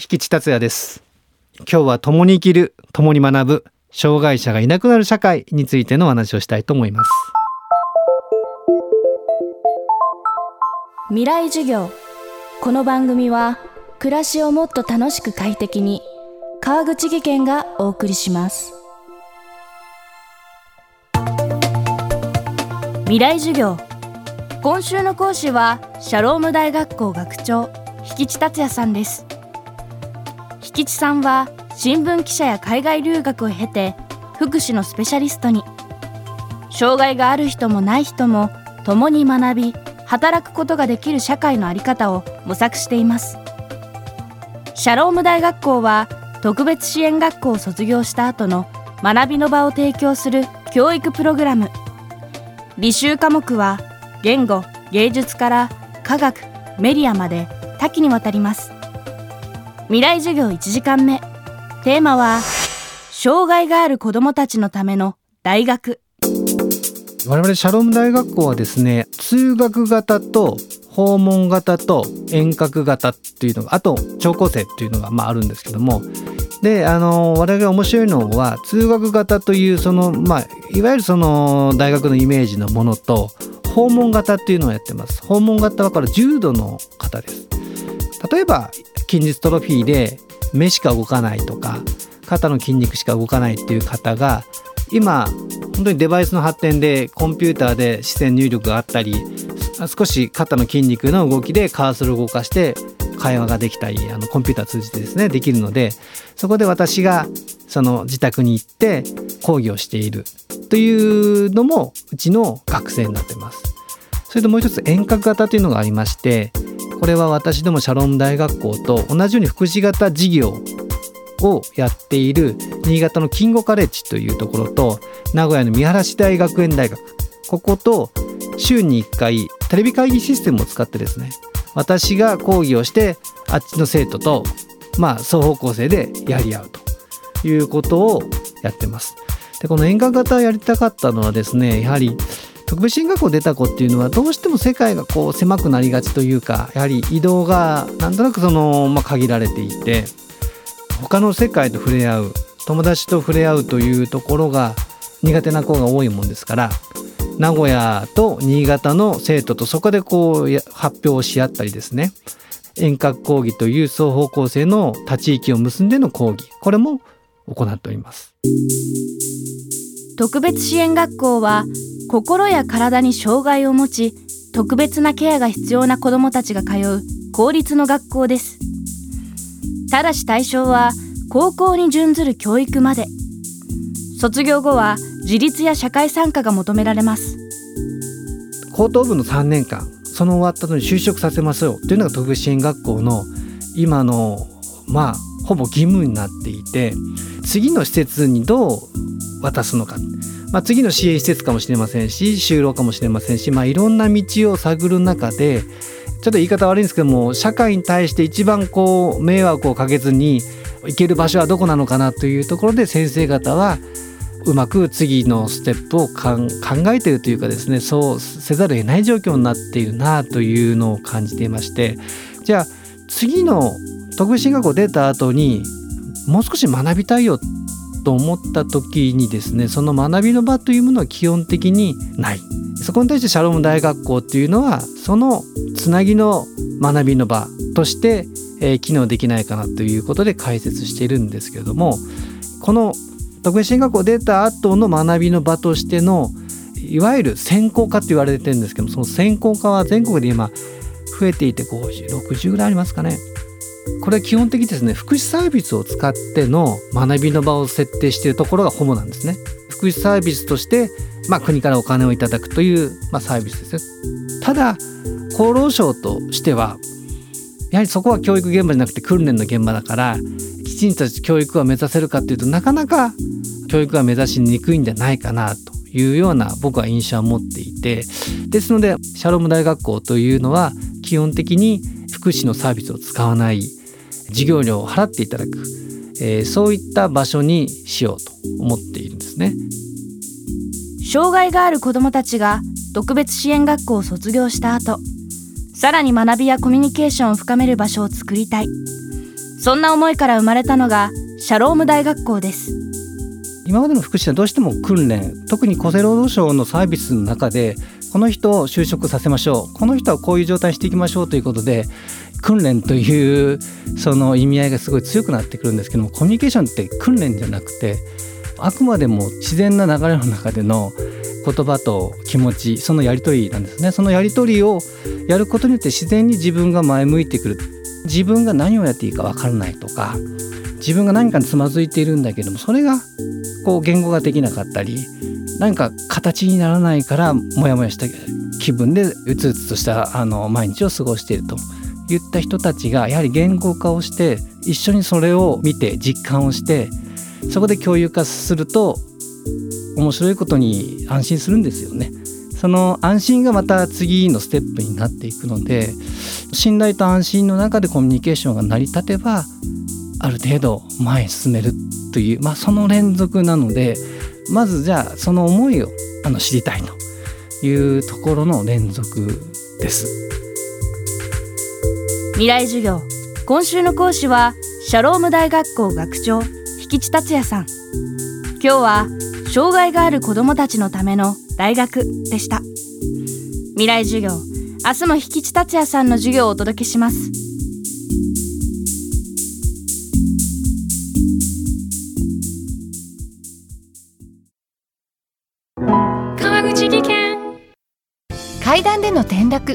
引地達也です。今日は共に生きる共に学ぶ障害者がいなくなる社会についてのお話をしたいと思います。未来授業。この番組は暮らしをもっと楽しく快適に川口義賢がお送りします。未来授業。今週の講師はシャローム大学校学長引地達也さんです。引地さんは新聞記者や海外留学を経て福祉のスペシャリストに。障害がある人もない人も共に学び働くことができる社会の在り方を模索しています。シャローム大学校は特別支援学校を卒業した後の学びの場を提供する教育プログラム。履修科目は言語芸術から科学メディアまで多岐にわたります。未来授業1時間目。テーマは障害がある子どもたちのための大学。我々シャローム大学校はですね通学型と訪問型と遠隔型っていうのがあと聴講生っていうのがまああるんですけども。であの我々が面白いのは通学型というそのまあいわゆるその大学のイメージのものと訪問型っていうのをやってます。訪問型はこれ重度の方です。例えば筋ジストロフィーで目しか動かないとか肩の筋肉しか動かないっていう方が今本当にデバイスの発展でコンピューターで視線入力があったり少し肩の筋肉の動きでカーソルを動かして会話ができたりあのコンピューター通じてですねできるのでそこで私がその自宅に行って講義をしているというのもうちの学生になってます。それともう一つ遠隔型というのがありましてこれは私どもシャロン大学校と同じように福祉型事業をやっている新潟の金吾カレッジというところと名古屋の三原市大学園大学ここと週に1回テレビ会議システムを使ってですね私が講義をしてあっちの生徒とまあ双方向性でやり合うということをやってます。でこの遠隔型やりたかったのはですねやはり特別支援学校出た子っていうのはどうしても世界がこう狭くなりがちというかやはり移動がなんとなくその、まあ、限られていて他の世界と触れ合う友達と触れ合うというところが苦手な子が多いもんですから名古屋と新潟の生徒とそこでこう発表をし合ったりですね遠隔講義という双方向性の立ち位置を結んでの講義これも行っております。特別支援学校は心や体に障害を持ち特別なケアが必要な子どもたちが通う公立の学校です。ただし対象は高校に準ずる教育まで。卒業後は自立や社会参加が求められます。高等部の3年間その終わった後に就職させますよというのが特別支援学校の今のまあほぼ義務になっていて次の施設にどう渡すのか。まあ、次の支援施設かもしれませんし就労かもしれませんし、まあ、いろんな道を探る中でちょっと言い方悪いんですけども社会に対して一番こう迷惑をかけずに行ける場所はどこなのかなというところで先生方はうまく次のステップを考えているというかですねそうせざるを得ない状況になっているなというのを感じていまして。じゃあ次の特別進学校出た後にもう少し学びたいよと思った時にですねその学びの場というものは基本的にないそこに対してシャローム大学校っていうのはそのつなぎの学びの場として、えー、機能できないかなということで解説しているんですけれど。もこの特別支援学校出た後の学びの場としてのいわゆる専攻科って言われてるんですけど。もその専攻科は全国で今増えていて5060ぐらいありますかねこれ基本的にですね福祉サービスを使っての学びの場を設定しているところがホモなんですね。福祉サービスとして、まあ、国からお金をいただくという、まあ、サービスですねただ厚労省としてはやはりそこは教育現場じゃなくて訓練の現場だからきちんと教育は目指せるかっていうとなかなか教育は目指しにくいんじゃないかなというような僕は印象を持っていて。ですのでシャローム大学校というのは基本的に福祉のサービスを使わない授業料を払っていただく、えー、そういった場所にしようと思っているんですね。障害がある子どもたちが特別支援学校を卒業した後さらに学びやコミュニケーションを深める場所を作りたい。そんな思いから生まれたのがシャローム大学校です。今までの福祉はどうしても訓練特に厚生労働省のサービスの中でこの人を就職させましょうこの人はこういう状態にしていきましょうということで訓練というその意味合いがすごい強くなってくるんですけどもコミュニケーションって訓練じゃなくてあくまでも自然な流れの中での言葉と気持ちそのやり取りなんですね。そのやり取りをやることによって自然に自分が前向いてくる。自分が何をやっていいか分からないとか自分が何かにつまずいているんだけどもそれがこう言語ができなかったり何か形にならないからモヤモヤした気分でうつうつとしたあの毎日を過ごしていると。いった人たちがやはり言語化をして一緒にそれを見て実感をしてそこで共有化すると面白いことに安心するんですよね。その安心がまた次のステップになっていくので信頼と安心の中でコミュニケーションが成り立てばある程度前に進めるという、まあ、その連続なのでまずじゃあその思いをあの知りたいというところの連続です。未来授業。今週の講師はシャローム大学校学長引地達也さん。今日は障害がある子どもたちのための大学でした。未来授業。明日も引地達也さんの授業をお届けします。川口技研。階段での転落